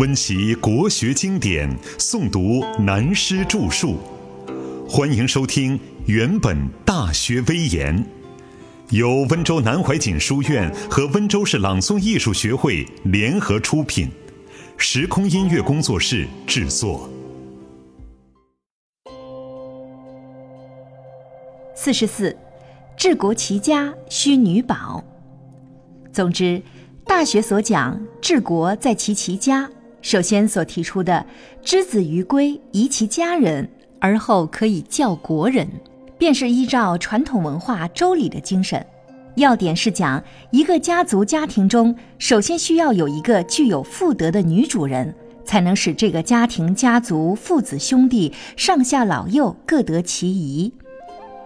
温习国学经典，诵读南师著述。欢迎收听《原本大学威严》，由温州南怀瑾书院和温州市朗诵艺术学会联合出品，时空音乐工作室制作。四十四，治国齐家需女宝。总之，大学所讲治国在其齐家。首先所提出的“之子于归，宜其家人，而后可以教国人”，便是依照传统文化《周礼》的精神。要点是讲一个家族家庭中，首先需要有一个具有妇德的女主人，才能使这个家庭家族父子兄弟上下老幼各得其宜。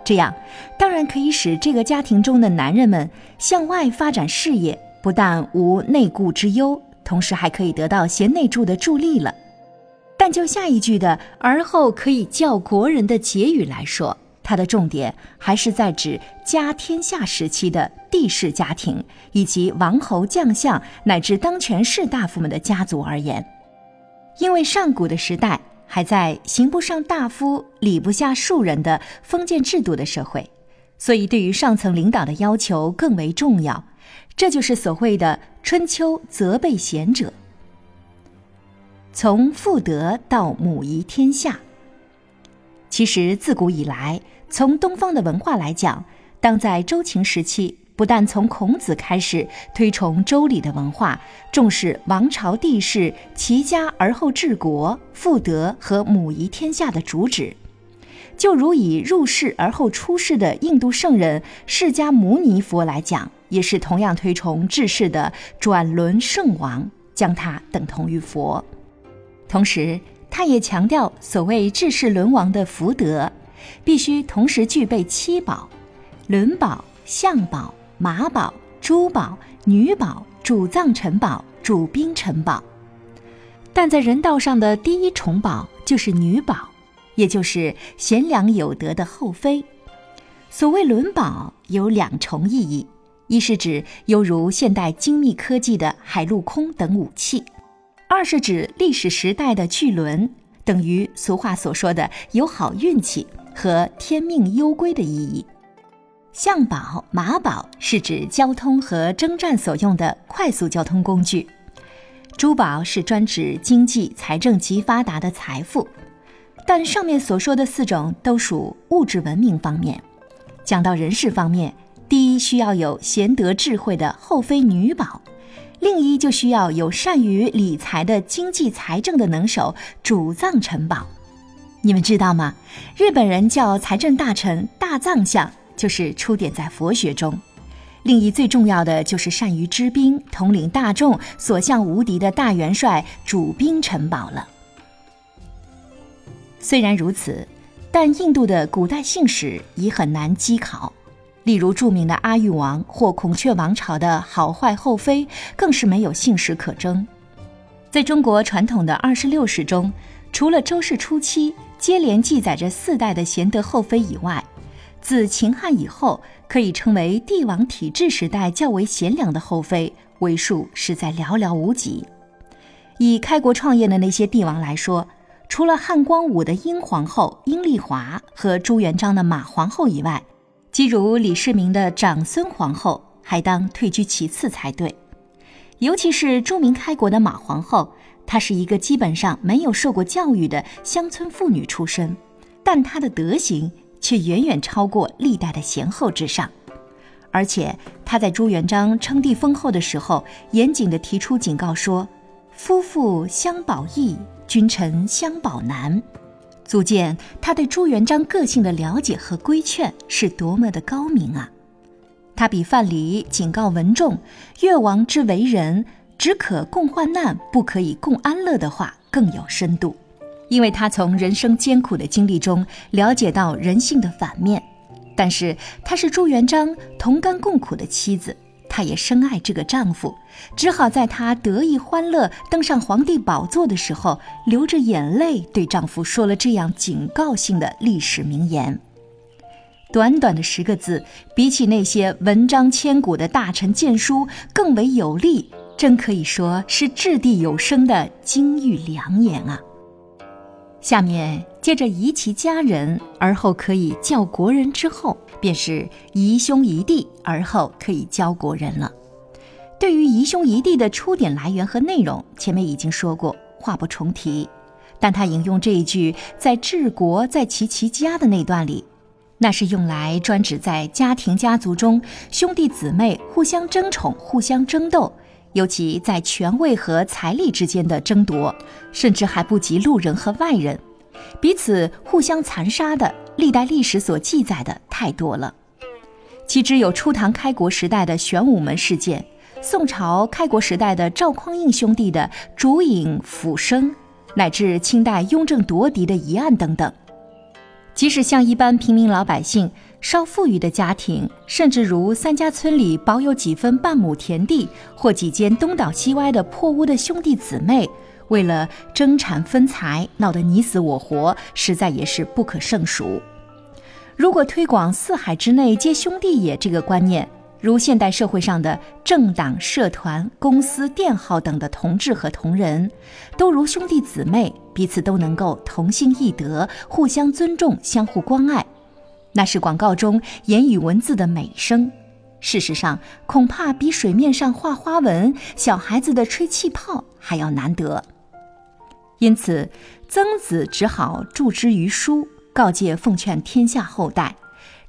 这样，当然可以使这个家庭中的男人们向外发展事业，不但无内顾之忧。同时还可以得到贤内助的助力了，但就下一句的“而后可以教国人”的结语来说，它的重点还是在指家天下时期的帝室家庭以及王侯将相乃至当权士大夫们的家族而言，因为上古的时代还在刑不上大夫、礼不下庶人的封建制度的社会，所以对于上层领导的要求更为重要。这就是所谓的春秋责备贤者。从父德到母仪天下，其实自古以来，从东方的文化来讲，当在周秦时期，不但从孔子开始推崇周礼的文化，重视王朝帝室齐家而后治国、父德和母仪天下的主旨，就如以入世而后出世的印度圣人释迦牟尼佛来讲。也是同样推崇治世的转轮圣王，将他等同于佛。同时，他也强调所谓治世轮王的福德，必须同时具备七宝：轮宝、相宝、马宝、珠宝、女宝、主藏臣宝、主兵臣宝。但在人道上的第一重宝就是女宝，也就是贤良有德的后妃。所谓轮宝有两重意义。一是指犹如现代精密科技的海陆空等武器，二是指历史时代的巨轮，等于俗话所说的有好运气和天命攸归的意义。象宝、马宝是指交通和征战所用的快速交通工具，珠宝是专指经济财政极发达的财富。但上面所说的四种都属物质文明方面，讲到人事方面。第一需要有贤德智慧的后妃女宝，另一就需要有善于理财的经济财政的能手主藏臣宝。你们知道吗？日本人叫财政大臣大藏相，就是出典在佛学中。另一最重要的就是善于知兵、统领大众、所向无敌的大元帅主兵臣宝了。虽然如此，但印度的古代姓史已很难稽考。例如著名的阿育王或孔雀王朝的好坏后妃，更是没有姓史可征。在中国传统的二十六史中，除了周氏初期接连记载着四代的贤德后妃以外，自秦汉以后，可以称为帝王体制时代较为贤良的后妃，为数实在寥寥无几。以开国创业的那些帝王来说，除了汉光武的英皇后阴丽华和朱元璋的马皇后以外，即如李世民的长孙皇后，还当退居其次才对。尤其是著名开国的马皇后，她是一个基本上没有受过教育的乡村妇女出身，但她的德行却远远超过历代的贤后之上。而且她在朱元璋称帝封后的时候，严谨地提出警告说：“夫妇相保义，君臣相保难。”足见他对朱元璋个性的了解和规劝是多么的高明啊！他比范蠡警告文仲“越王之为人，只可共患难，不可以共安乐”的话更有深度，因为他从人生艰苦的经历中了解到人性的反面。但是他是朱元璋同甘共苦的妻子。她也深爱这个丈夫，只好在她得意欢乐登上皇帝宝座的时候，流着眼泪对丈夫说了这样警告性的历史名言。短短的十个字，比起那些文章千古的大臣谏书更为有力，真可以说是掷地有声的金玉良言啊！下面接着宜其家人，而后可以教国人之后，便是宜兄宜弟，而后可以教国人了。对于宜兄宜弟的出典来源和内容，前面已经说过，话不重提。但他引用这一句“在治国在其其家”的那段里。那是用来专指在家庭家族中兄弟姊妹互相争宠、互相争斗，尤其在权位和财力之间的争夺，甚至还不及路人和外人，彼此互相残杀的，历代历史所记载的太多了。岂只有初唐开国时代的玄武门事件，宋朝开国时代的赵匡胤兄弟的烛影斧声，乃至清代雍正夺嫡的疑案等等。即使像一般平民老百姓、稍富裕的家庭，甚至如三家村里保有几分半亩田地或几间东倒西歪的破屋的兄弟姊妹，为了争产分财，闹得你死我活，实在也是不可胜数。如果推广“四海之内皆兄弟也”这个观念，如现代社会上的政党、社团、公司、店号等的同志和同仁，都如兄弟姊妹，彼此都能够同心义德，互相尊重，相互关爱，那是广告中言语文字的美声。事实上，恐怕比水面上画花纹、小孩子的吹气泡还要难得。因此，曾子只好著之于书，告诫奉劝天下后代。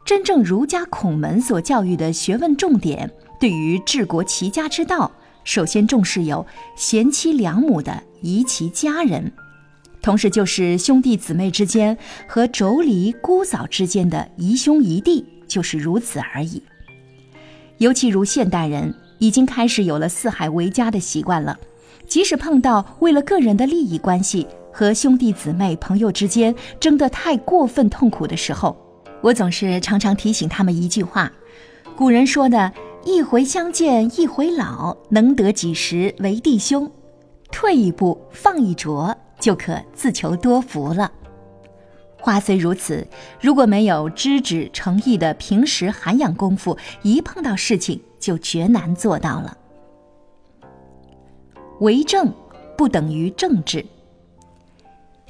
真正儒家孔门所教育的学问重点，对于治国齐家之道，首先重视有贤妻良母的宜其家人，同时就是兄弟姊妹之间和妯娌姑嫂之间的宜兄宜弟，就是如此而已。尤其如现代人已经开始有了四海为家的习惯了，即使碰到为了个人的利益关系和兄弟姊妹朋友之间争得太过分痛苦的时候。我总是常常提醒他们一句话：古人说的“一回相见一回老，能得几时为弟兄”，退一步，放一着，就可自求多福了。话虽如此，如果没有知止诚意的平时涵养功夫，一碰到事情就绝难做到了。为政不等于政治，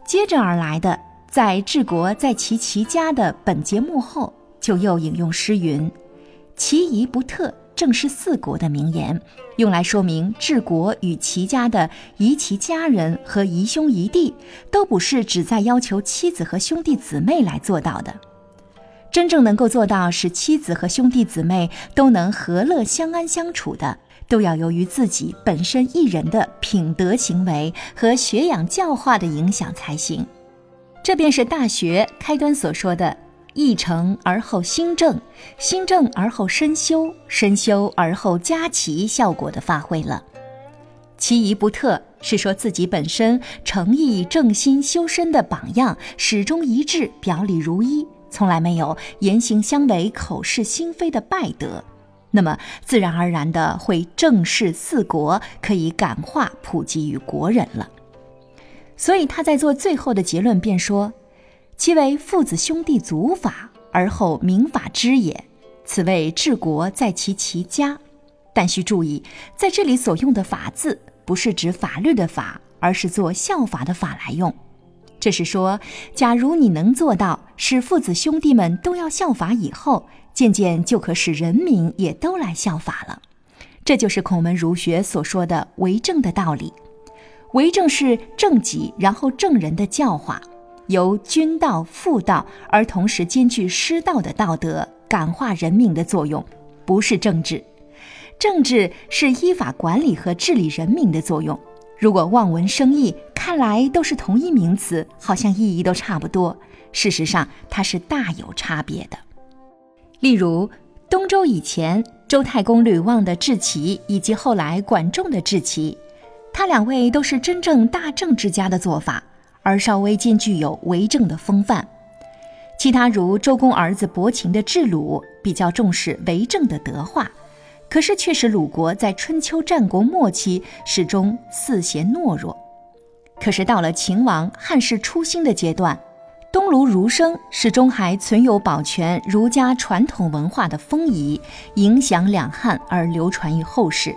接着而来的。在治国在其其家的本节目后，就又引用诗云：“其仪不特，正是四国”的名言，用来说明治国与齐家的宜其家人和宜兄宜弟，都不是只在要求妻子和兄弟姊妹来做到的。真正能够做到使妻子和兄弟姊妹都能和乐相安相处的，都要由于自己本身一人的品德行为和学养教化的影响才行。这便是《大学》开端所说的“义成而后心正，心正而后身修，身修而后家齐”效果的发挥了。其一不特，是说自己本身诚意正心修身的榜样始终一致，表里如一，从来没有言行相违、口是心非的败德，那么自然而然的会正视四国，可以感化普及于国人了。所以他在做最后的结论，便说：“其为父子兄弟祖法，而后民法之也。此谓治国在其其家。但需注意，在这里所用的‘法’字，不是指法律的法，而是做效法的法来用。这是说，假如你能做到使父子兄弟们都要效法，以后渐渐就可使人民也都来效法了。这就是孔门儒学所说的为政的道理。”为政是正己，然后正人的教化，由君道、妇道，而同时兼具师道的道德，感化人民的作用，不是政治。政治是依法管理和治理人民的作用。如果望文生义，看来都是同一名词，好像意义都差不多。事实上，它是大有差别的。例如，东周以前，周太公吕望的治齐，以及后来管仲的治齐。他两位都是真正大政之家的做法，而稍微兼具有为政的风范。其他如周公儿子伯禽的治鲁，比较重视为政的德化，可是却使鲁国在春秋战国末期始终四贤懦弱。可是到了秦王汉室初兴的阶段，东卢儒生始终还存有保全儒家传统文化的风仪，影响两汉而流传于后世。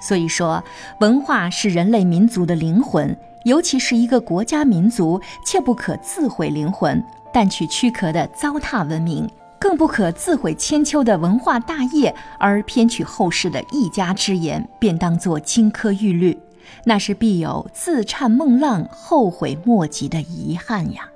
所以说，文化是人类民族的灵魂，尤其是一个国家民族，切不可自毁灵魂，但取躯壳的糟蹋文明，更不可自毁千秋的文化大业，而偏取后世的一家之言，便当作金科玉律，那是必有自忏梦浪、后悔莫及的遗憾呀。